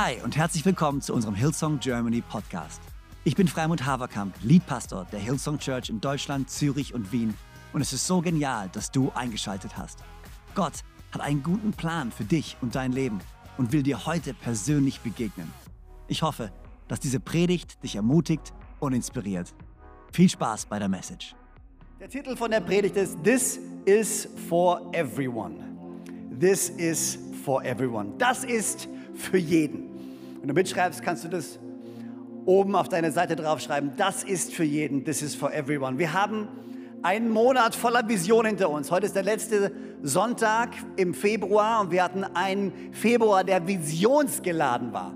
Hi und herzlich willkommen zu unserem Hillsong Germany Podcast. Ich bin Freimund Haverkamp, Leadpastor der Hillsong Church in Deutschland, Zürich und Wien. Und es ist so genial, dass du eingeschaltet hast. Gott hat einen guten Plan für dich und dein Leben und will dir heute persönlich begegnen. Ich hoffe, dass diese Predigt dich ermutigt und inspiriert. Viel Spaß bei der Message. Der Titel von der Predigt ist This is for everyone. This is for everyone. Das ist für jeden. Wenn du mitschreibst, kannst du das oben auf deine Seite draufschreiben. Das ist für jeden. This is for everyone. Wir haben einen Monat voller Vision hinter uns. Heute ist der letzte Sonntag im Februar und wir hatten einen Februar, der visionsgeladen war.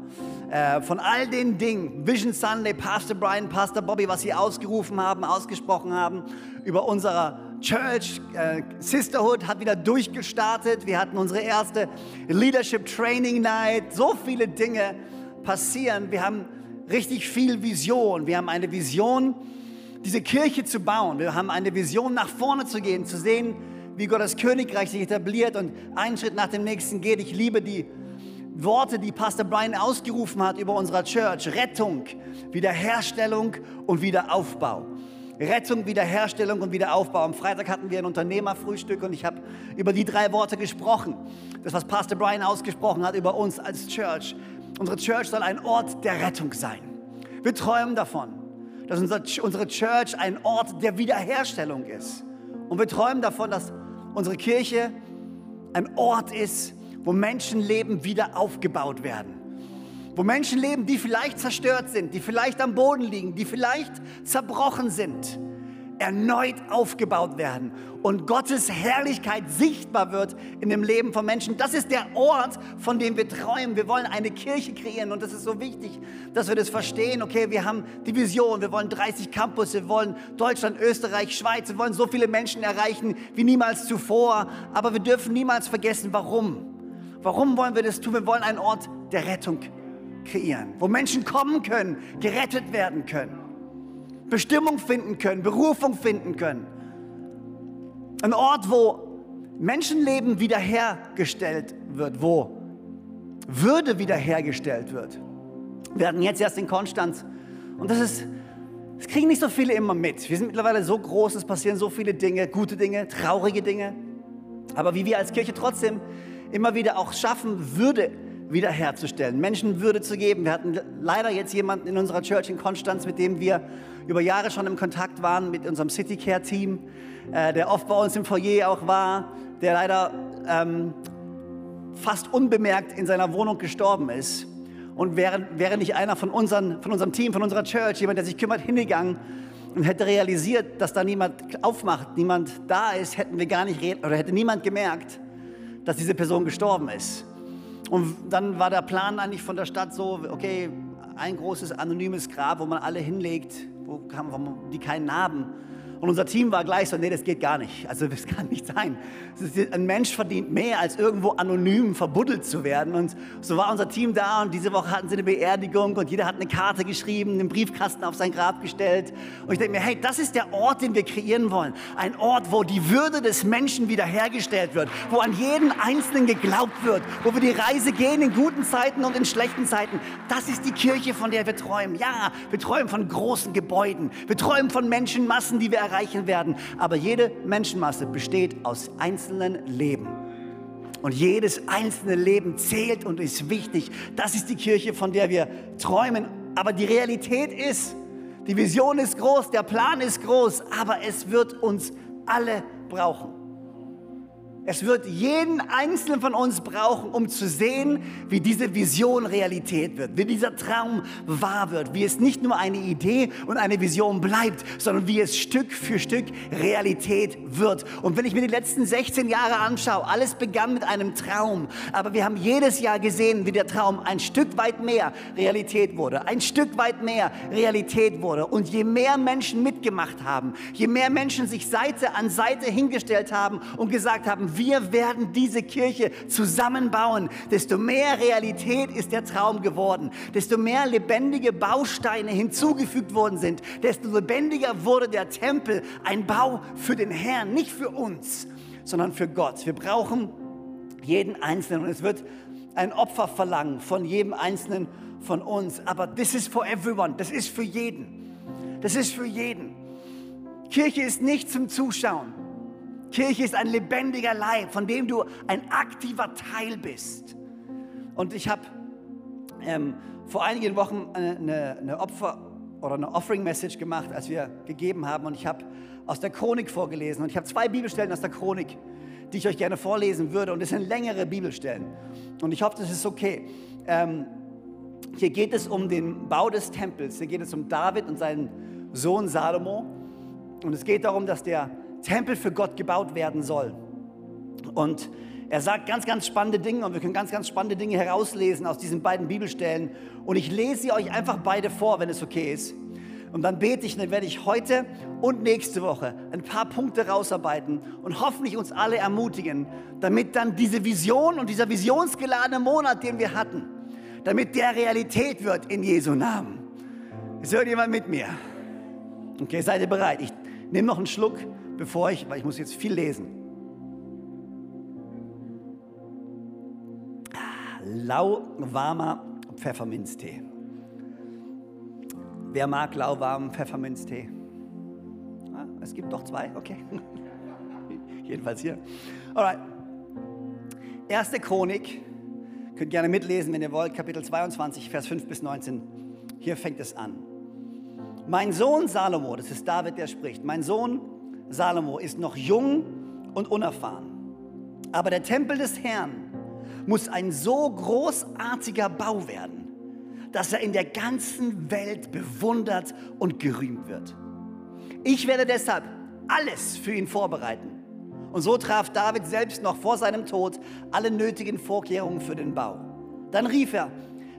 Äh, von all den Dingen, Vision Sunday, Pastor Brian, Pastor Bobby, was sie ausgerufen haben, ausgesprochen haben, über unsere Church, äh, Sisterhood hat wieder durchgestartet. Wir hatten unsere erste Leadership Training Night. So viele Dinge passieren. Wir haben richtig viel Vision. Wir haben eine Vision, diese Kirche zu bauen. Wir haben eine Vision, nach vorne zu gehen, zu sehen, wie Gottes Königreich sich etabliert und einen Schritt nach dem nächsten geht. Ich liebe die Worte, die Pastor Brian ausgerufen hat über unserer Church. Rettung, Wiederherstellung und Wiederaufbau. Rettung, Wiederherstellung und Wiederaufbau. Am Freitag hatten wir ein Unternehmerfrühstück und ich habe über die drei Worte gesprochen. Das, was Pastor Brian ausgesprochen hat über uns als Church. Unsere Church soll ein Ort der Rettung sein. Wir träumen davon, dass unsere Church ein Ort der Wiederherstellung ist. Und wir träumen davon, dass unsere Kirche ein Ort ist, wo Menschenleben wieder aufgebaut werden. Wo Menschen leben, die vielleicht zerstört sind, die vielleicht am Boden liegen, die vielleicht zerbrochen sind, erneut aufgebaut werden und Gottes Herrlichkeit sichtbar wird in dem Leben von Menschen. Das ist der Ort, von dem wir träumen. Wir wollen eine Kirche kreieren und das ist so wichtig, dass wir das verstehen. Okay, wir haben die Vision, wir wollen 30 Campus, wir wollen Deutschland, Österreich, Schweiz, wir wollen so viele Menschen erreichen wie niemals zuvor, aber wir dürfen niemals vergessen, warum. Warum wollen wir das tun? Wir wollen einen Ort der Rettung kreieren, wo Menschen kommen können, gerettet werden können, Bestimmung finden können, Berufung finden können. Ein Ort, wo Menschenleben wiederhergestellt wird, wo Würde wiederhergestellt wird. Wir hatten jetzt erst in Konstanz und das ist, das kriegen nicht so viele immer mit. Wir sind mittlerweile so groß, es passieren so viele Dinge, gute Dinge, traurige Dinge. Aber wie wir als Kirche trotzdem immer wieder auch schaffen, Würde wiederherzustellen, Menschen Würde zu geben. Wir hatten leider jetzt jemanden in unserer Church in Konstanz, mit dem wir über Jahre schon im Kontakt waren, mit unserem City Care Team, äh, der oft bei uns im Foyer auch war, der leider ähm, fast unbemerkt in seiner Wohnung gestorben ist. Und wäre, wäre nicht einer von, unseren, von unserem Team, von unserer Church, jemand, der sich kümmert, hingegangen und hätte realisiert, dass da niemand aufmacht, niemand da ist, hätten wir gar nicht oder hätte niemand gemerkt, dass diese Person gestorben ist. Und dann war der Plan eigentlich von der Stadt so, okay, ein großes anonymes Grab, wo man alle hinlegt, wo, die keinen Narben. Und unser Team war gleich so, nee, das geht gar nicht. Also das kann nicht sein. ein Mensch verdient mehr, als irgendwo anonym verbuddelt zu werden. Und so war unser Team da und diese Woche hatten sie eine Beerdigung und jeder hat eine Karte geschrieben, einen Briefkasten auf sein Grab gestellt. Und ich denke mir, hey, das ist der Ort, den wir kreieren wollen. Ein Ort, wo die Würde des Menschen wiederhergestellt wird, wo an jeden Einzelnen geglaubt wird, wo wir die Reise gehen in guten Zeiten und in schlechten Zeiten. Das ist die Kirche, von der wir träumen. Ja, wir träumen von großen Gebäuden. Wir träumen von Menschenmassen, die wir erreichen erreichen werden. Aber jede Menschenmasse besteht aus einzelnen Leben. Und jedes einzelne Leben zählt und ist wichtig. Das ist die Kirche, von der wir träumen. Aber die Realität ist, die Vision ist groß, der Plan ist groß, aber es wird uns alle brauchen. Es wird jeden Einzelnen von uns brauchen, um zu sehen, wie diese Vision Realität wird, wie dieser Traum wahr wird, wie es nicht nur eine Idee und eine Vision bleibt, sondern wie es Stück für Stück Realität wird. Und wenn ich mir die letzten 16 Jahre anschaue, alles begann mit einem Traum, aber wir haben jedes Jahr gesehen, wie der Traum ein Stück weit mehr Realität wurde, ein Stück weit mehr Realität wurde. Und je mehr Menschen mitgemacht haben, je mehr Menschen sich Seite an Seite hingestellt haben und gesagt haben, wir werden diese Kirche zusammenbauen, desto mehr Realität ist der Traum geworden, desto mehr lebendige Bausteine hinzugefügt worden sind, desto lebendiger wurde der Tempel, ein Bau für den Herrn, nicht für uns, sondern für Gott. Wir brauchen jeden Einzelnen und es wird ein Opfer verlangen von jedem Einzelnen von uns. Aber this is for everyone. Das ist für jeden. Das ist für jeden. Kirche ist nicht zum Zuschauen. Kirche ist ein lebendiger Leib, von dem du ein aktiver Teil bist. Und ich habe ähm, vor einigen Wochen eine, eine Opfer- oder eine Offering-Message gemacht, als wir gegeben haben. Und ich habe aus der Chronik vorgelesen. Und ich habe zwei Bibelstellen aus der Chronik, die ich euch gerne vorlesen würde. Und es sind längere Bibelstellen. Und ich hoffe, das ist okay. Ähm, hier geht es um den Bau des Tempels. Hier geht es um David und seinen Sohn Salomo. Und es geht darum, dass der Tempel für Gott gebaut werden soll. Und er sagt ganz, ganz spannende Dinge und wir können ganz, ganz spannende Dinge herauslesen aus diesen beiden Bibelstellen. Und ich lese sie euch einfach beide vor, wenn es okay ist. Und dann bete ich, dann werde ich heute und nächste Woche ein paar Punkte rausarbeiten und hoffentlich uns alle ermutigen, damit dann diese Vision und dieser visionsgeladene Monat, den wir hatten, damit der Realität wird in Jesu Namen. Ist irgendjemand mit mir? Okay, seid ihr bereit? Ich nehme noch einen Schluck, bevor ich, weil ich muss jetzt viel lesen. Lauwarmer Pfefferminztee. Wer mag lauwarmen Pfefferminztee? Ah, es gibt doch zwei, okay. Jedenfalls hier. Alright. Erste Chronik, könnt gerne mitlesen, wenn ihr wollt, Kapitel 22, Vers 5 bis 19. Hier fängt es an. Mein Sohn Salomo, das ist David, der spricht, mein Sohn Salomo ist noch jung und unerfahren. Aber der Tempel des Herrn muss ein so großartiger Bau werden dass er in der ganzen Welt bewundert und gerühmt wird. Ich werde deshalb alles für ihn vorbereiten. Und so traf David selbst noch vor seinem Tod alle nötigen Vorkehrungen für den Bau. Dann rief er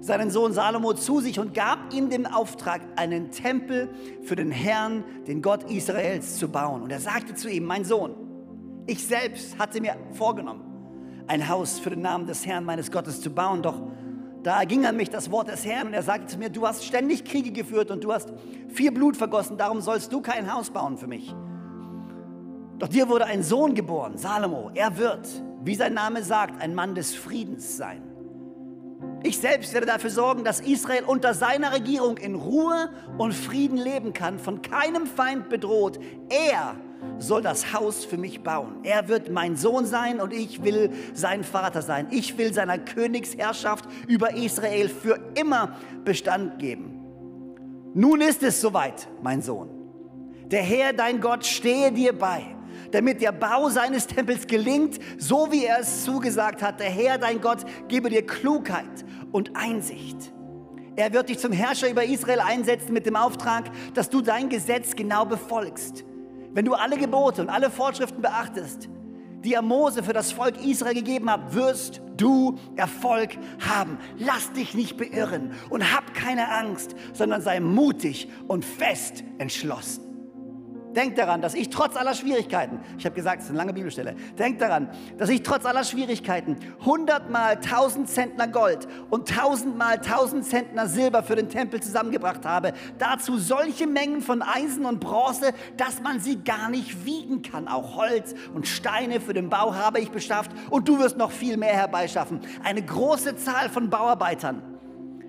seinen Sohn Salomo zu sich und gab ihm den Auftrag, einen Tempel für den Herrn, den Gott Israels, zu bauen. Und er sagte zu ihm, mein Sohn, ich selbst hatte mir vorgenommen, ein Haus für den Namen des Herrn meines Gottes zu bauen, doch da erging an mich das Wort des Herrn und er sagte zu mir, du hast ständig Kriege geführt und du hast viel Blut vergossen, darum sollst du kein Haus bauen für mich. Doch dir wurde ein Sohn geboren, Salomo. Er wird, wie sein Name sagt, ein Mann des Friedens sein. Ich selbst werde dafür sorgen, dass Israel unter seiner Regierung in Ruhe und Frieden leben kann, von keinem Feind bedroht. Er soll das Haus für mich bauen. Er wird mein Sohn sein und ich will sein Vater sein. Ich will seiner Königsherrschaft über Israel für immer Bestand geben. Nun ist es soweit, mein Sohn. Der Herr, dein Gott, stehe dir bei, damit der Bau seines Tempels gelingt, so wie er es zugesagt hat. Der Herr, dein Gott, gebe dir Klugheit und Einsicht. Er wird dich zum Herrscher über Israel einsetzen mit dem Auftrag, dass du dein Gesetz genau befolgst wenn du alle Gebote und alle Vorschriften beachtest, die er Mose für das Volk Israel gegeben hat, wirst du Erfolg haben. Lass dich nicht beirren und hab keine Angst, sondern sei mutig und fest entschlossen. Denk daran, dass ich trotz aller Schwierigkeiten, ich habe gesagt, es ist eine lange Bibelstelle, denk daran, dass ich trotz aller Schwierigkeiten hundertmal tausend Zentner Gold und tausendmal tausend Zentner Silber für den Tempel zusammengebracht habe. Dazu solche Mengen von Eisen und Bronze, dass man sie gar nicht wiegen kann. Auch Holz und Steine für den Bau habe ich beschafft und du wirst noch viel mehr herbeischaffen. Eine große Zahl von Bauarbeitern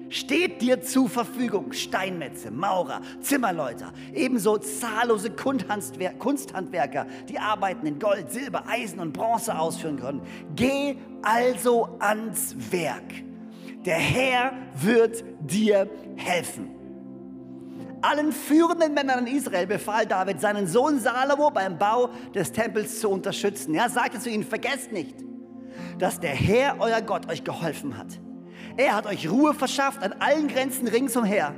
steht dir zur Verfügung. Steinmetze, Maurer, Zimmerleute, ebenso zahllose Kunsthandwerker, die Arbeiten in Gold, Silber, Eisen und Bronze ausführen können. Geh also ans Werk. Der Herr wird dir helfen. Allen führenden Männern in Israel befahl David, seinen Sohn Salomo beim Bau des Tempels zu unterstützen. Er sagte zu ihnen, vergesst nicht, dass der Herr, euer Gott, euch geholfen hat er hat euch Ruhe verschafft an allen Grenzen ringsumher.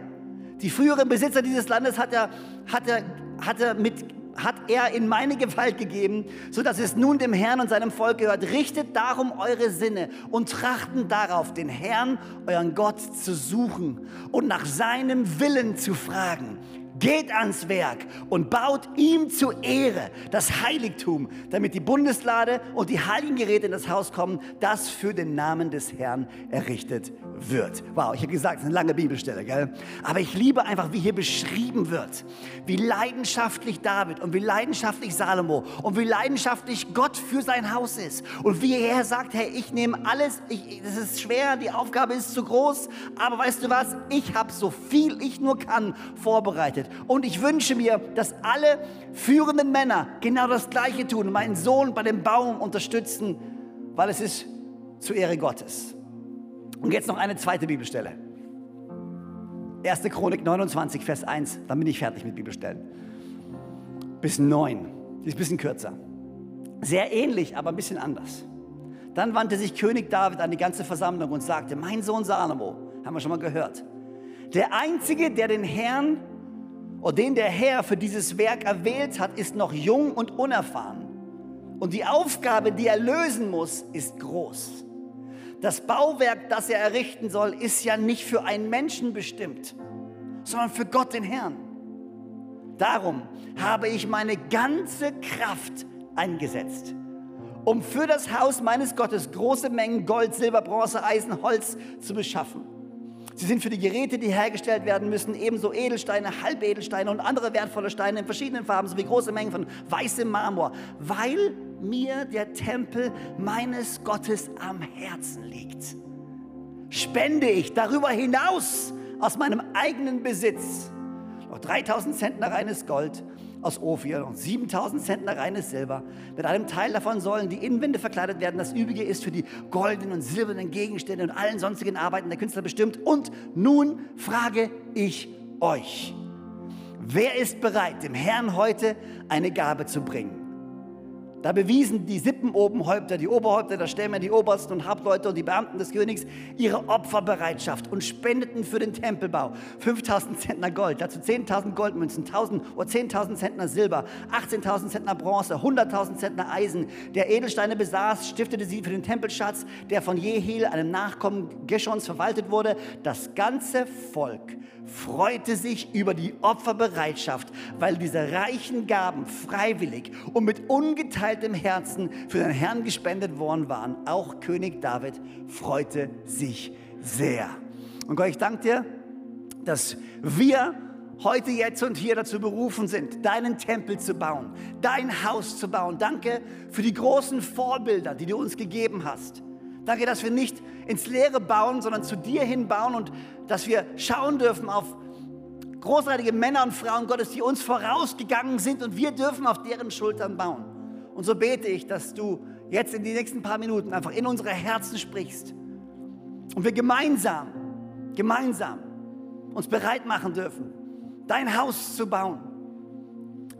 Die früheren Besitzer dieses Landes hat er, hat er, hat er, mit, hat er in meine Gewalt gegeben, sodass es nun dem Herrn und seinem Volk gehört. Richtet darum eure Sinne und trachten darauf, den Herrn, euren Gott, zu suchen und nach seinem Willen zu fragen. Geht ans Werk und baut ihm zu Ehre das Heiligtum, damit die Bundeslade und die heiligen Geräte in das Haus kommen, das für den Namen des Herrn errichtet wird. Wow, ich habe gesagt, es ist eine lange Bibelstelle, gell? Aber ich liebe einfach, wie hier beschrieben wird, wie leidenschaftlich David und wie leidenschaftlich Salomo und wie leidenschaftlich Gott für sein Haus ist und wie er sagt, hey, ich nehme alles, es ist schwer, die Aufgabe ist zu groß, aber weißt du was, ich habe so viel ich nur kann vorbereitet und ich wünsche mir, dass alle führenden Männer genau das Gleiche tun, meinen Sohn bei dem Baum unterstützen, weil es ist zur Ehre Gottes. Und jetzt noch eine zweite Bibelstelle. 1. Chronik 29, Vers 1, dann bin ich fertig mit Bibelstellen. Bis 9, die ist ein bisschen kürzer. Sehr ähnlich, aber ein bisschen anders. Dann wandte sich König David an die ganze Versammlung und sagte, mein Sohn Salomo, haben wir schon mal gehört, der Einzige, der den Herrn oder den der Herr für dieses Werk erwählt hat, ist noch jung und unerfahren. Und die Aufgabe, die er lösen muss, ist groß. Das Bauwerk, das er errichten soll, ist ja nicht für einen Menschen bestimmt, sondern für Gott den Herrn. Darum habe ich meine ganze Kraft eingesetzt, um für das Haus meines Gottes große Mengen Gold, Silber, Bronze, Eisen, Holz zu beschaffen. Sie sind für die Geräte, die hergestellt werden müssen, ebenso Edelsteine, Halbedelsteine und andere wertvolle Steine in verschiedenen Farben sowie große Mengen von weißem Marmor, weil mir der Tempel meines Gottes am Herzen liegt. Spende ich darüber hinaus aus meinem eigenen Besitz noch 3000 Zentner reines Gold aus Ophir und 7000 Zentner reines Silber. Mit einem Teil davon sollen die Innenwände verkleidet werden. Das übrige ist für die goldenen und silbernen Gegenstände und allen sonstigen Arbeiten der Künstler bestimmt. Und nun frage ich euch, wer ist bereit, dem Herrn heute eine Gabe zu bringen? Da bewiesen die Sippenobenhäupter, die Oberhäupter der Stämme, die Obersten und Hauptleute und die Beamten des Königs ihre Opferbereitschaft und spendeten für den Tempelbau 5000 Zentner Gold, dazu 10.000 Goldmünzen, 1000 oder 10.000 Zentner Silber, 18.000 Zentner Bronze, 100.000 Zentner Eisen. Der Edelsteine besaß, stiftete sie für den Tempelschatz, der von Jehiel, einem Nachkommen Geschons, verwaltet wurde. Das ganze Volk freute sich über die Opferbereitschaft, weil diese reichen Gaben freiwillig und mit ungeteiltem Herzen für den Herrn gespendet worden waren. Auch König David freute sich sehr. Und Gott, ich danke dir, dass wir heute, jetzt und hier dazu berufen sind, deinen Tempel zu bauen, dein Haus zu bauen. Danke für die großen Vorbilder, die du uns gegeben hast. Danke, dass wir nicht ins Leere bauen, sondern zu dir hin bauen und dass wir schauen dürfen auf großartige Männer und Frauen Gottes, die uns vorausgegangen sind und wir dürfen auf deren Schultern bauen. Und so bete ich, dass du jetzt in den nächsten paar Minuten einfach in unsere Herzen sprichst und wir gemeinsam, gemeinsam uns bereit machen dürfen, dein Haus zu bauen,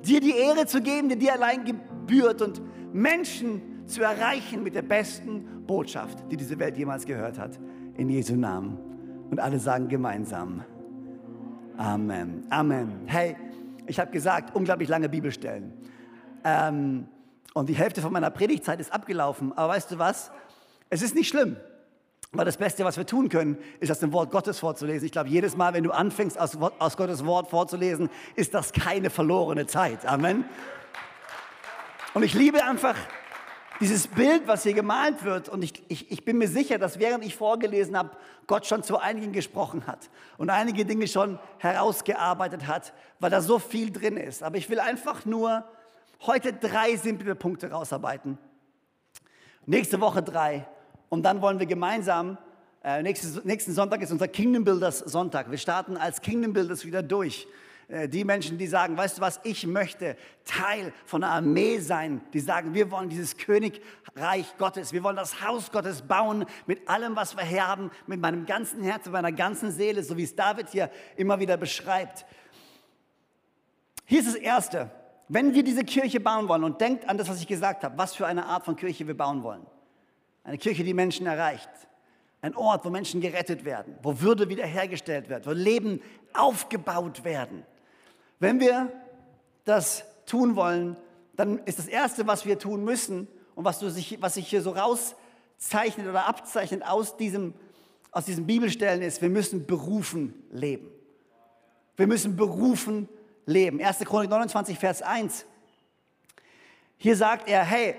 dir die Ehre zu geben, die dir allein gebührt und Menschen zu erreichen mit der besten Botschaft, die diese Welt jemals gehört hat. In Jesu Namen. Und alle sagen gemeinsam. Amen. Amen. Hey, ich habe gesagt, unglaublich lange Bibelstellen. Ähm, und die Hälfte von meiner Predigtzeit ist abgelaufen. Aber weißt du was? Es ist nicht schlimm. Weil das Beste, was wir tun können, ist aus dem Wort Gottes vorzulesen. Ich glaube, jedes Mal, wenn du anfängst, aus, aus Gottes Wort vorzulesen, ist das keine verlorene Zeit. Amen. Und ich liebe einfach dieses Bild, was hier gemalt wird, und ich, ich, ich bin mir sicher, dass während ich vorgelesen habe, Gott schon zu einigen gesprochen hat und einige Dinge schon herausgearbeitet hat, weil da so viel drin ist. Aber ich will einfach nur heute drei simple Punkte rausarbeiten. Nächste Woche drei. Und dann wollen wir gemeinsam, äh, nächsten, nächsten Sonntag ist unser Kingdom Builders Sonntag. Wir starten als Kingdom Builders wieder durch. Äh, die Menschen, die sagen, weißt du was, ich möchte Teil von einer Armee sein, die sagen, wir wollen dieses Königreich Gottes, wir wollen das Haus Gottes bauen mit allem, was wir haben, mit meinem ganzen Herz, mit meiner ganzen Seele, so wie es David hier immer wieder beschreibt. Hier ist das Erste, wenn wir diese Kirche bauen wollen und denkt an das, was ich gesagt habe, was für eine Art von Kirche wir bauen wollen. Eine Kirche, die Menschen erreicht. Ein Ort, wo Menschen gerettet werden, wo Würde wiederhergestellt wird, wo Leben aufgebaut werden. Wenn wir das tun wollen, dann ist das Erste, was wir tun müssen und was, du sich, was sich hier so rauszeichnet oder abzeichnet aus diesem, aus diesen Bibelstellen ist, wir müssen berufen leben. Wir müssen berufen leben. 1. Chronik 29, Vers 1. Hier sagt er, hey,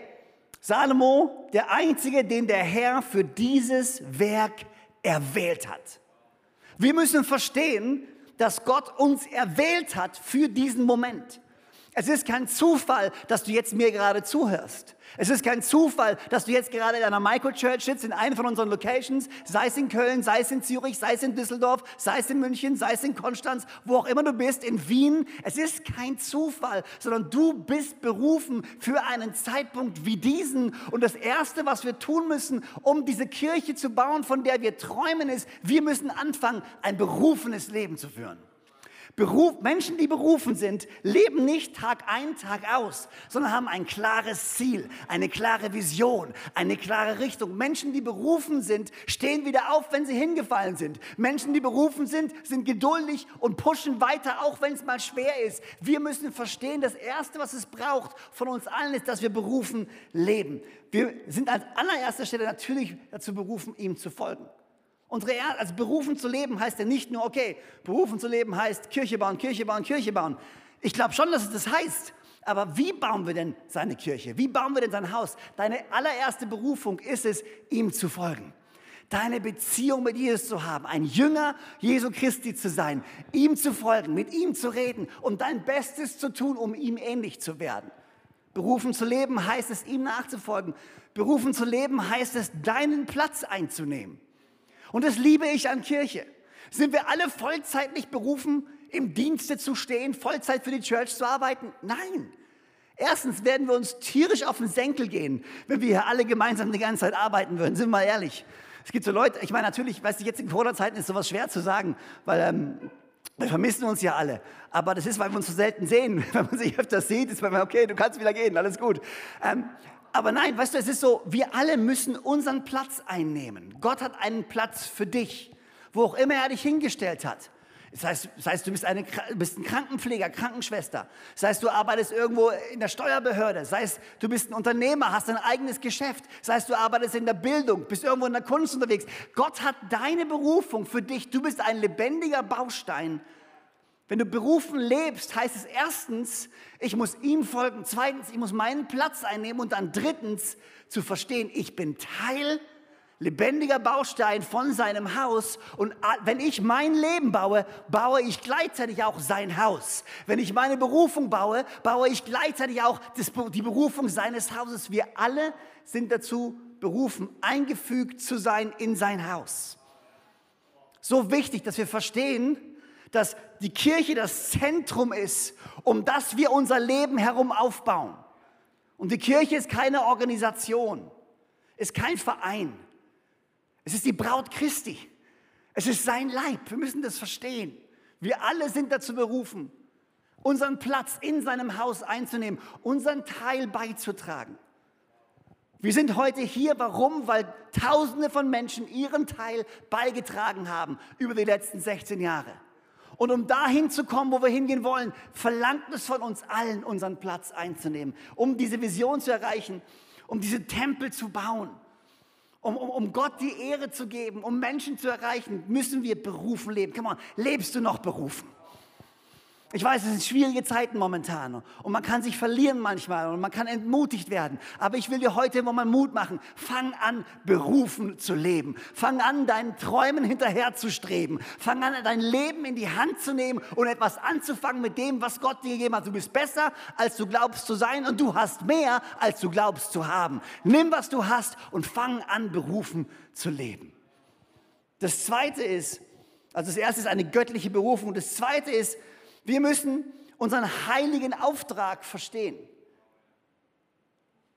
Salomo, der Einzige, den der Herr für dieses Werk erwählt hat. Wir müssen verstehen, dass Gott uns erwählt hat für diesen Moment. Es ist kein Zufall, dass du jetzt mir gerade zuhörst. Es ist kein Zufall, dass du jetzt gerade in einer Microchurch sitzt, in einer von unseren Locations, sei es in Köln, sei es in Zürich, sei es in Düsseldorf, sei es in München, sei es in Konstanz, wo auch immer du bist, in Wien. Es ist kein Zufall, sondern du bist berufen für einen Zeitpunkt wie diesen. Und das Erste, was wir tun müssen, um diese Kirche zu bauen, von der wir träumen, ist, wir müssen anfangen, ein berufenes Leben zu führen. Beruf, Menschen, die berufen sind, leben nicht Tag ein, Tag aus, sondern haben ein klares Ziel, eine klare Vision, eine klare Richtung. Menschen, die berufen sind, stehen wieder auf, wenn sie hingefallen sind. Menschen, die berufen sind, sind geduldig und pushen weiter, auch wenn es mal schwer ist. Wir müssen verstehen, das Erste, was es braucht von uns allen, ist, dass wir berufen leben. Wir sind als allererster Stelle natürlich dazu berufen, ihm zu folgen. Unsere Erde, also berufen zu leben heißt ja nicht nur, okay, berufen zu leben heißt Kirche bauen, Kirche bauen, Kirche bauen. Ich glaube schon, dass es das heißt. Aber wie bauen wir denn seine Kirche? Wie bauen wir denn sein Haus? Deine allererste Berufung ist es, ihm zu folgen. Deine Beziehung mit Jesus zu haben, ein Jünger Jesu Christi zu sein, ihm zu folgen, mit ihm zu reden und dein Bestes zu tun, um ihm ähnlich zu werden. Berufen zu leben heißt es, ihm nachzufolgen. Berufen zu leben heißt es, deinen Platz einzunehmen. Und das liebe ich an Kirche. Sind wir alle vollzeitlich berufen, im Dienste zu stehen, Vollzeit für die Church zu arbeiten? Nein. Erstens werden wir uns tierisch auf den Senkel gehen, wenn wir hier alle gemeinsam die ganze Zeit arbeiten würden. Sind wir mal ehrlich. Es gibt so Leute, ich meine natürlich, weiß ich, jetzt in Corona-Zeiten ist sowas schwer zu sagen, weil ähm, wir vermissen uns ja alle. Aber das ist, weil wir uns so selten sehen. Wenn man sich öfters sieht, ist man, okay, du kannst wieder gehen, alles gut. Ähm, aber nein, weißt du, es ist so, wir alle müssen unseren Platz einnehmen. Gott hat einen Platz für dich, wo auch immer er dich hingestellt hat. Das heißt, das heißt du bist, eine, bist ein Krankenpfleger, Krankenschwester. Das heißt, du arbeitest irgendwo in der Steuerbehörde. Das heißt, du bist ein Unternehmer, hast ein eigenes Geschäft. Das heißt, du arbeitest in der Bildung, bist irgendwo in der Kunst unterwegs. Gott hat deine Berufung für dich. Du bist ein lebendiger Baustein wenn du berufen lebst, heißt es erstens, ich muss ihm folgen, zweitens, ich muss meinen Platz einnehmen und dann drittens zu verstehen, ich bin Teil, lebendiger Baustein von seinem Haus und wenn ich mein Leben baue, baue ich gleichzeitig auch sein Haus. Wenn ich meine Berufung baue, baue ich gleichzeitig auch die Berufung seines Hauses. Wir alle sind dazu berufen, eingefügt zu sein in sein Haus. So wichtig, dass wir verstehen, dass die Kirche das Zentrum ist, um das wir unser Leben herum aufbauen. Und die Kirche ist keine Organisation, ist kein Verein. Es ist die Braut Christi. Es ist sein Leib. Wir müssen das verstehen. Wir alle sind dazu berufen, unseren Platz in seinem Haus einzunehmen, unseren Teil beizutragen. Wir sind heute hier, warum? Weil Tausende von Menschen ihren Teil beigetragen haben über die letzten 16 Jahre. Und um dahin zu kommen, wo wir hingehen wollen, verlangt es von uns allen, unseren Platz einzunehmen, um diese Vision zu erreichen, um diese Tempel zu bauen, um, um, um Gott die Ehre zu geben, um Menschen zu erreichen, müssen wir berufen leben. Come on, lebst du noch berufen? Ich weiß, es sind schwierige Zeiten momentan und man kann sich verlieren manchmal und man kann entmutigt werden. Aber ich will dir heute mal Mut machen. Fang an, berufen zu leben. Fang an, deinen Träumen hinterherzustreben. Fang an, dein Leben in die Hand zu nehmen und etwas anzufangen mit dem, was Gott dir gegeben hat. Du bist besser, als du glaubst zu sein und du hast mehr, als du glaubst zu haben. Nimm, was du hast und fang an, berufen zu leben. Das zweite ist, also das erste ist eine göttliche Berufung. Das zweite ist, wir müssen unseren heiligen Auftrag verstehen.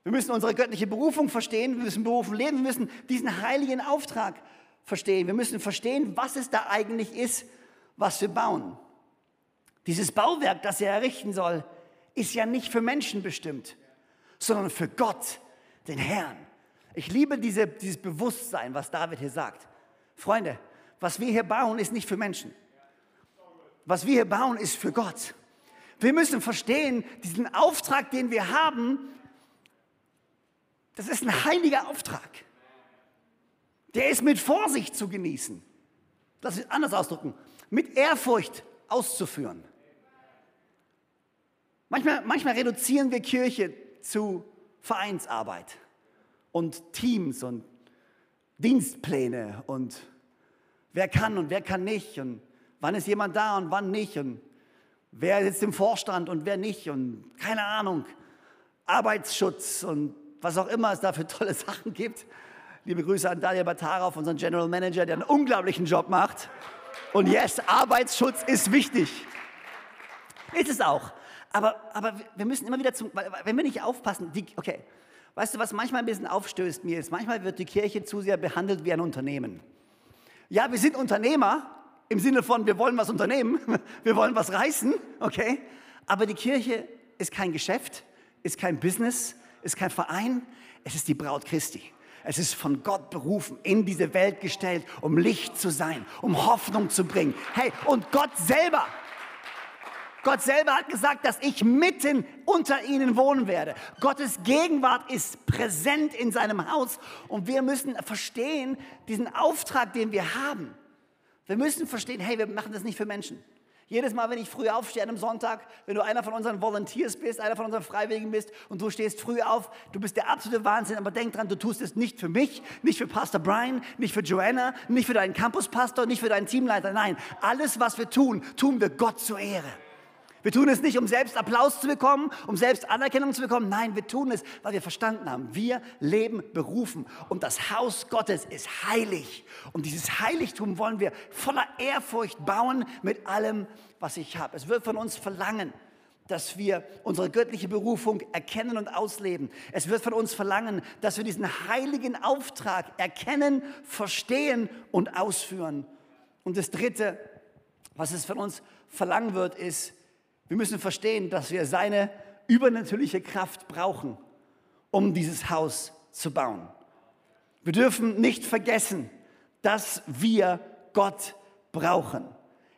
Wir müssen unsere göttliche Berufung verstehen, wir müssen berufen leben, wir müssen diesen heiligen Auftrag verstehen. Wir müssen verstehen, was es da eigentlich ist, was wir bauen. Dieses Bauwerk, das er errichten soll, ist ja nicht für Menschen bestimmt, sondern für Gott, den Herrn. Ich liebe diese, dieses Bewusstsein, was David hier sagt. Freunde, was wir hier bauen, ist nicht für Menschen was wir hier bauen, ist für Gott. Wir müssen verstehen, diesen Auftrag, den wir haben, das ist ein heiliger Auftrag. Der ist mit Vorsicht zu genießen. Lass mich anders ausdrücken. Mit Ehrfurcht auszuführen. Manchmal, manchmal reduzieren wir Kirche zu Vereinsarbeit und Teams und Dienstpläne und wer kann und wer kann nicht und wann ist jemand da und wann nicht und wer sitzt im Vorstand und wer nicht und keine Ahnung, Arbeitsschutz und was auch immer es da für tolle Sachen gibt. Liebe Grüße an Daniel Batarov, unseren General Manager, der einen unglaublichen Job macht. Und yes, Arbeitsschutz ist wichtig. Ist es auch. Aber, aber wir müssen immer wieder zum, wenn wir nicht aufpassen, die, okay, weißt du, was manchmal ein bisschen aufstößt mir ist, manchmal wird die Kirche zu sehr behandelt wie ein Unternehmen. Ja, wir sind Unternehmer im Sinne von, wir wollen was unternehmen, wir wollen was reißen, okay? Aber die Kirche ist kein Geschäft, ist kein Business, ist kein Verein, es ist die Braut Christi. Es ist von Gott berufen, in diese Welt gestellt, um Licht zu sein, um Hoffnung zu bringen. Hey, und Gott selber, Gott selber hat gesagt, dass ich mitten unter ihnen wohnen werde. Gottes Gegenwart ist präsent in seinem Haus und wir müssen verstehen, diesen Auftrag, den wir haben. Wir müssen verstehen, hey, wir machen das nicht für Menschen. Jedes Mal, wenn ich früh aufstehe an einem Sonntag, wenn du einer von unseren Volunteers bist, einer von unseren Freiwilligen bist und du stehst früh auf, du bist der absolute Wahnsinn, aber denk dran, du tust es nicht für mich, nicht für Pastor Brian, nicht für Joanna, nicht für deinen Campuspastor, nicht für deinen Teamleiter. Nein, alles, was wir tun, tun wir Gott zur Ehre. Wir tun es nicht, um selbst Applaus zu bekommen, um selbst Anerkennung zu bekommen. Nein, wir tun es, weil wir verstanden haben, wir leben berufen und das Haus Gottes ist heilig. Und dieses Heiligtum wollen wir voller Ehrfurcht bauen mit allem, was ich habe. Es wird von uns verlangen, dass wir unsere göttliche Berufung erkennen und ausleben. Es wird von uns verlangen, dass wir diesen heiligen Auftrag erkennen, verstehen und ausführen. Und das Dritte, was es von uns verlangen wird, ist, wir müssen verstehen, dass wir seine übernatürliche Kraft brauchen, um dieses Haus zu bauen. Wir dürfen nicht vergessen, dass wir Gott brauchen.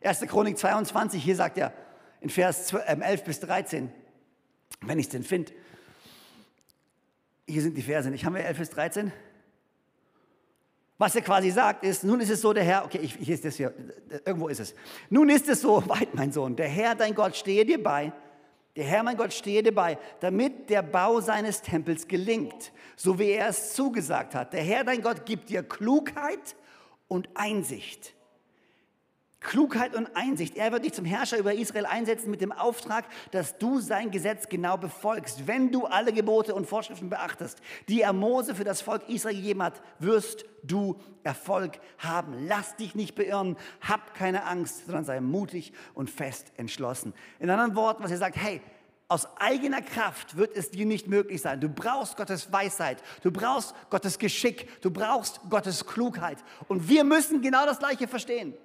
1. Chronik 22, hier sagt er in Vers 11 ähm, bis 13, wenn ich es denn finde. Hier sind die Verse nicht. Haben wir 11 bis 13? Was er quasi sagt, ist, nun ist es so, der Herr, okay, ich, hier ist das hier, irgendwo ist es. Nun ist es so, weit, mein Sohn, der Herr, dein Gott, stehe dir bei, der Herr, mein Gott, stehe dir bei, damit der Bau seines Tempels gelingt, so wie er es zugesagt hat. Der Herr, dein Gott, gibt dir Klugheit und Einsicht. Klugheit und Einsicht. Er wird dich zum Herrscher über Israel einsetzen mit dem Auftrag, dass du sein Gesetz genau befolgst. Wenn du alle Gebote und Vorschriften beachtest, die er Mose für das Volk Israel gegeben hat, wirst du Erfolg haben. Lass dich nicht beirren, hab keine Angst, sondern sei mutig und fest entschlossen. In anderen Worten, was er sagt, hey, aus eigener Kraft wird es dir nicht möglich sein. Du brauchst Gottes Weisheit, du brauchst Gottes Geschick, du brauchst Gottes Klugheit. Und wir müssen genau das Gleiche verstehen.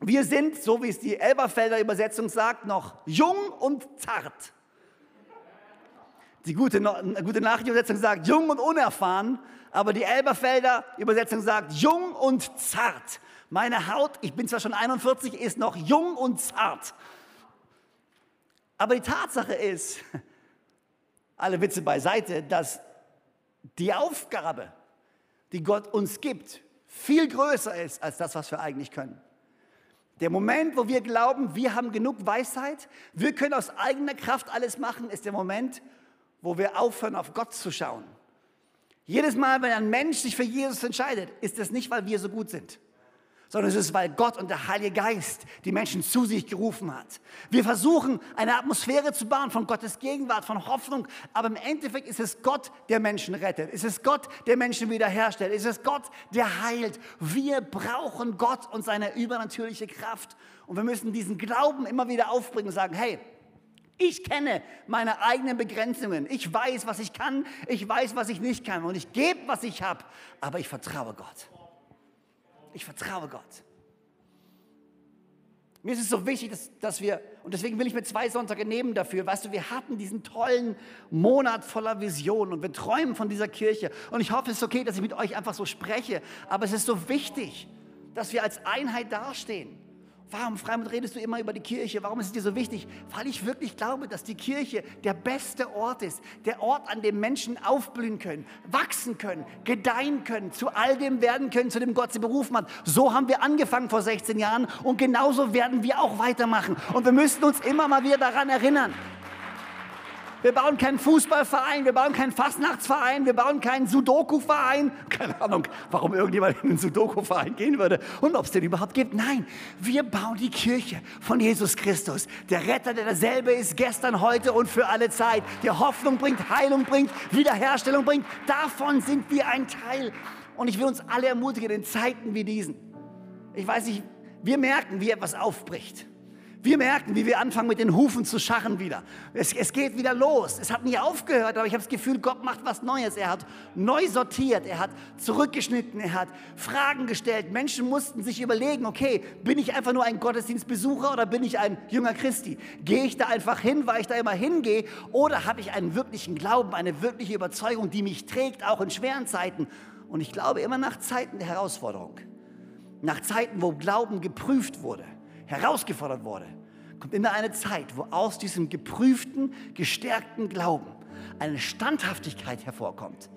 Wir sind, so wie es die Elberfelder Übersetzung sagt, noch jung und zart. Die gute, gute Nachrichtenübersetzung sagt jung und unerfahren, aber die Elberfelder Übersetzung sagt jung und zart. Meine Haut, ich bin zwar schon 41, ist noch jung und zart. Aber die Tatsache ist, alle Witze beiseite, dass die Aufgabe, die Gott uns gibt, viel größer ist als das, was wir eigentlich können. Der Moment, wo wir glauben, wir haben genug Weisheit, wir können aus eigener Kraft alles machen, ist der Moment, wo wir aufhören, auf Gott zu schauen. Jedes Mal, wenn ein Mensch sich für Jesus entscheidet, ist es nicht, weil wir so gut sind sondern es ist, weil Gott und der Heilige Geist die Menschen zu sich gerufen hat. Wir versuchen, eine Atmosphäre zu bauen von Gottes Gegenwart, von Hoffnung, aber im Endeffekt ist es Gott, der Menschen rettet. Es ist Gott, der Menschen wiederherstellt. Es ist Gott, der heilt. Wir brauchen Gott und seine übernatürliche Kraft. Und wir müssen diesen Glauben immer wieder aufbringen und sagen, hey, ich kenne meine eigenen Begrenzungen. Ich weiß, was ich kann. Ich weiß, was ich nicht kann. Und ich gebe, was ich habe. Aber ich vertraue Gott. Ich vertraue Gott. Mir ist es so wichtig, dass, dass wir, und deswegen will ich mir zwei Sonntage nehmen dafür, weißt du, wir hatten diesen tollen Monat voller Visionen und wir träumen von dieser Kirche. Und ich hoffe, es ist okay, dass ich mit euch einfach so spreche, aber es ist so wichtig, dass wir als Einheit dastehen Warum, Freimund, redest du immer über die Kirche? Warum ist es dir so wichtig? Weil ich wirklich glaube, dass die Kirche der beste Ort ist. Der Ort, an dem Menschen aufblühen können, wachsen können, gedeihen können, zu all dem werden können, zu dem Gott sie berufen hat. So haben wir angefangen vor 16 Jahren und genauso werden wir auch weitermachen. Und wir müssen uns immer mal wieder daran erinnern. Wir bauen keinen Fußballverein, wir bauen keinen Fastnachtsverein, wir bauen keinen Sudoku-Verein. Keine Ahnung, warum irgendjemand in einen Sudoku-Verein gehen würde und ob es den überhaupt gibt. Nein, wir bauen die Kirche von Jesus Christus. Der Retter, der derselbe ist gestern, heute und für alle Zeit. Der Hoffnung bringt, Heilung bringt, Wiederherstellung bringt. Davon sind wir ein Teil. Und ich will uns alle ermutigen in Zeiten wie diesen. Ich weiß nicht, wir merken, wie etwas aufbricht. Wir merken, wie wir anfangen mit den Hufen zu scharren wieder. Es, es geht wieder los. Es hat nie aufgehört, aber ich habe das Gefühl, Gott macht was Neues. Er hat neu sortiert, er hat zurückgeschnitten, er hat Fragen gestellt. Menschen mussten sich überlegen, okay, bin ich einfach nur ein Gottesdienstbesucher oder bin ich ein Jünger Christi? Gehe ich da einfach hin, weil ich da immer hingehe oder habe ich einen wirklichen Glauben, eine wirkliche Überzeugung, die mich trägt, auch in schweren Zeiten? Und ich glaube immer nach Zeiten der Herausforderung, nach Zeiten, wo Glauben geprüft wurde herausgefordert wurde, kommt immer eine Zeit, wo aus diesem geprüften, gestärkten Glauben eine Standhaftigkeit hervorkommt,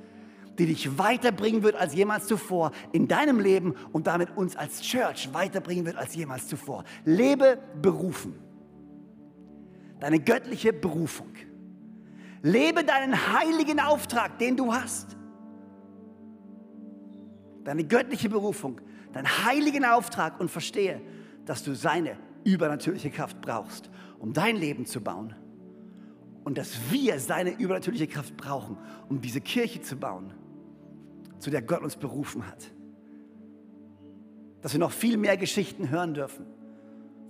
die dich weiterbringen wird als jemals zuvor in deinem Leben und damit uns als Church weiterbringen wird als jemals zuvor. Lebe berufen. Deine göttliche Berufung. Lebe deinen heiligen Auftrag, den du hast. Deine göttliche Berufung, deinen heiligen Auftrag und verstehe, dass du seine übernatürliche Kraft brauchst, um dein Leben zu bauen. Und dass wir seine übernatürliche Kraft brauchen, um diese Kirche zu bauen, zu der Gott uns berufen hat. Dass wir noch viel mehr Geschichten hören dürfen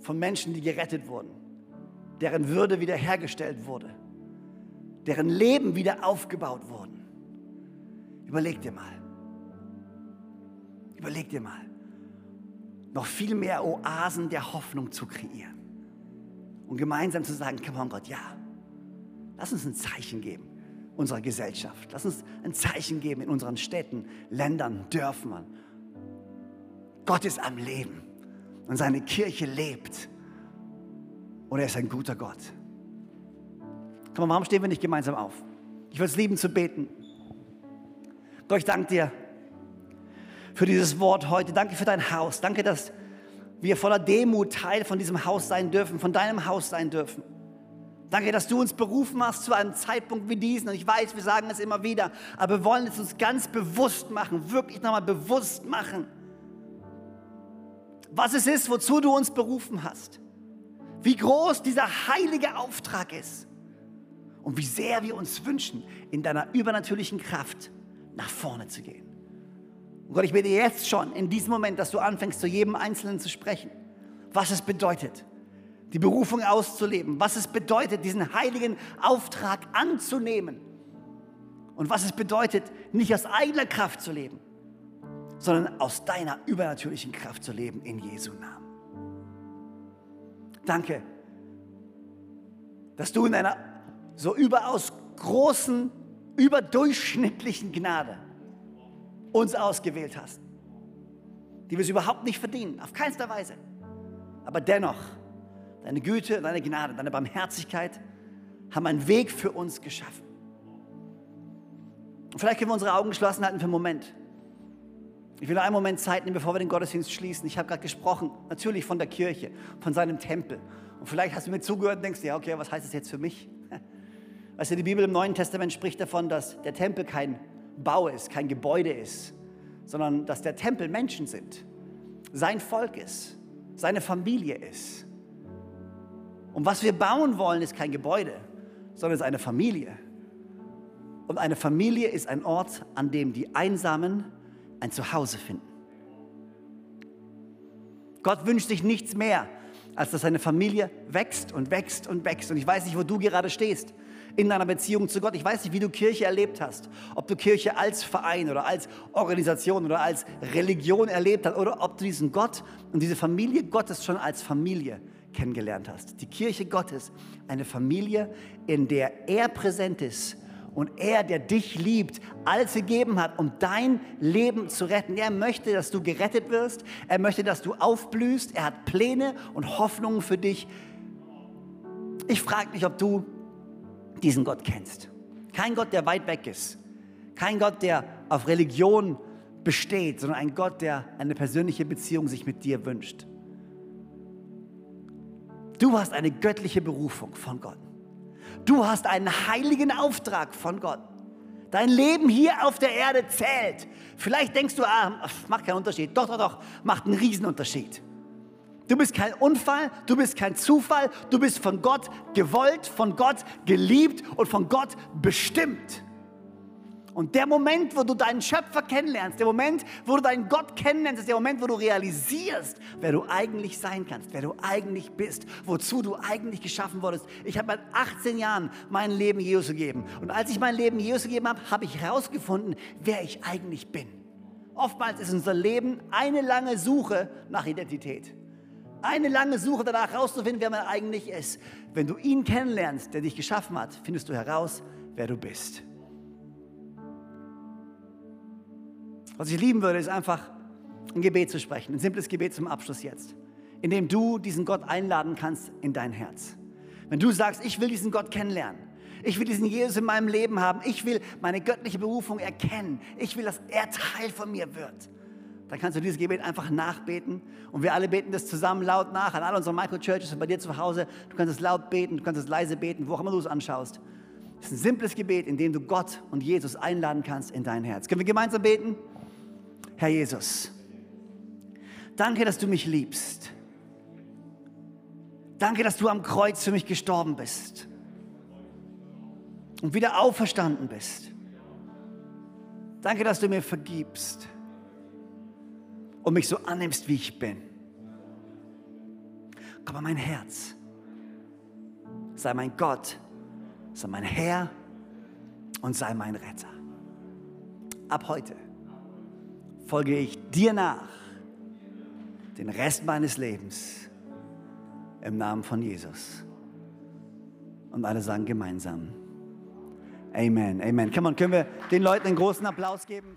von Menschen, die gerettet wurden, deren Würde wiederhergestellt wurde, deren Leben wieder aufgebaut wurden. Überleg dir mal. Überleg dir mal noch viel mehr Oasen der Hoffnung zu kreieren. Und gemeinsam zu sagen, komm on Gott, ja, lass uns ein Zeichen geben unserer Gesellschaft. Lass uns ein Zeichen geben in unseren Städten, Ländern, Dörfern. Gott ist am Leben und seine Kirche lebt. Und er ist ein guter Gott. Komm, warum stehen wir nicht gemeinsam auf? Ich würde es lieben zu beten. Gott, ich danke dir für dieses Wort heute. Danke für dein Haus. Danke, dass wir voller Demut Teil von diesem Haus sein dürfen, von deinem Haus sein dürfen. Danke, dass du uns berufen hast zu einem Zeitpunkt wie diesen. Und ich weiß, wir sagen es immer wieder, aber wir wollen es uns ganz bewusst machen, wirklich nochmal bewusst machen, was es ist, wozu du uns berufen hast. Wie groß dieser heilige Auftrag ist und wie sehr wir uns wünschen, in deiner übernatürlichen Kraft nach vorne zu gehen. Und Gott, ich bete jetzt schon in diesem Moment, dass du anfängst, zu jedem Einzelnen zu sprechen, was es bedeutet, die Berufung auszuleben, was es bedeutet, diesen heiligen Auftrag anzunehmen. Und was es bedeutet, nicht aus eigener Kraft zu leben, sondern aus deiner übernatürlichen Kraft zu leben in Jesu Namen. Danke, dass du in einer so überaus großen, überdurchschnittlichen Gnade uns ausgewählt hast, die wir es überhaupt nicht verdienen, auf keinster Weise. Aber dennoch, deine Güte, deine Gnade, deine Barmherzigkeit haben einen Weg für uns geschaffen. Und vielleicht können wir unsere Augen geschlossen halten für einen Moment. Ich will noch einen Moment Zeit nehmen, bevor wir den Gottesdienst schließen. Ich habe gerade gesprochen, natürlich von der Kirche, von seinem Tempel. Und vielleicht hast du mir zugehört und denkst, ja, okay, was heißt das jetzt für mich? Weißt du, die Bibel im Neuen Testament spricht davon, dass der Tempel kein Bau ist, kein Gebäude ist, sondern dass der Tempel Menschen sind, sein Volk ist, seine Familie ist. Und was wir bauen wollen, ist kein Gebäude, sondern ist eine Familie. Und eine Familie ist ein Ort, an dem die Einsamen ein Zuhause finden. Gott wünscht sich nichts mehr, als dass seine Familie wächst und wächst und wächst. Und ich weiß nicht, wo du gerade stehst in deiner Beziehung zu Gott. Ich weiß nicht, wie du Kirche erlebt hast. Ob du Kirche als Verein oder als Organisation oder als Religion erlebt hast oder ob du diesen Gott und diese Familie Gottes schon als Familie kennengelernt hast. Die Kirche Gottes, eine Familie, in der er präsent ist Und er, der dich liebt, alles gegeben hat, um dein Leben zu retten. Er möchte, dass du gerettet wirst. Er möchte, dass du aufblühst. Er hat Pläne und Hoffnungen für dich. Ich frage mich, ob du diesen Gott kennst. Kein Gott, der weit weg ist. Kein Gott, der auf Religion besteht, sondern ein Gott, der eine persönliche Beziehung sich mit dir wünscht. Du hast eine göttliche Berufung von Gott. Du hast einen heiligen Auftrag von Gott. Dein Leben hier auf der Erde zählt. Vielleicht denkst du, ah, macht keinen Unterschied. Doch, doch, doch, macht einen Riesenunterschied. Du bist kein Unfall, du bist kein Zufall, du bist von Gott gewollt, von Gott geliebt und von Gott bestimmt. Und der Moment, wo du deinen Schöpfer kennenlernst, der Moment, wo du deinen Gott kennenlernst, ist der Moment, wo du realisierst, wer du eigentlich sein kannst, wer du eigentlich bist, wozu du eigentlich geschaffen wurdest. Ich habe mit 18 Jahren mein Leben Jesus gegeben. Und als ich mein Leben Jesus gegeben habe, habe ich herausgefunden, wer ich eigentlich bin. Oftmals ist unser Leben eine lange Suche nach Identität. Eine lange Suche danach herauszufinden, wer man eigentlich ist. Wenn du ihn kennenlernst, der dich geschaffen hat, findest du heraus, wer du bist. Was ich lieben würde, ist einfach ein Gebet zu sprechen, ein simples Gebet zum Abschluss jetzt, in dem du diesen Gott einladen kannst in dein Herz. Wenn du sagst, ich will diesen Gott kennenlernen, ich will diesen Jesus in meinem Leben haben, ich will meine göttliche Berufung erkennen, ich will, dass er Teil von mir wird, dann kannst du dieses Gebet einfach nachbeten und wir alle beten das zusammen laut nach an all unseren Microchurches und bei dir zu Hause. Du kannst es laut beten, du kannst es leise beten, wo auch immer du es anschaust. Es ist ein simples Gebet, in dem du Gott und Jesus einladen kannst in dein Herz. Können wir gemeinsam beten? Herr Jesus, danke, dass du mich liebst. Danke, dass du am Kreuz für mich gestorben bist und wieder auferstanden bist. Danke, dass du mir vergibst und mich so annimmst, wie ich bin. Komm an mein Herz. Sei mein Gott, sei mein Herr und sei mein Retter. Ab heute folge ich dir nach den Rest meines Lebens im Namen von Jesus. Und alle sagen gemeinsam. Amen, Amen. Come können wir den Leuten einen großen Applaus geben?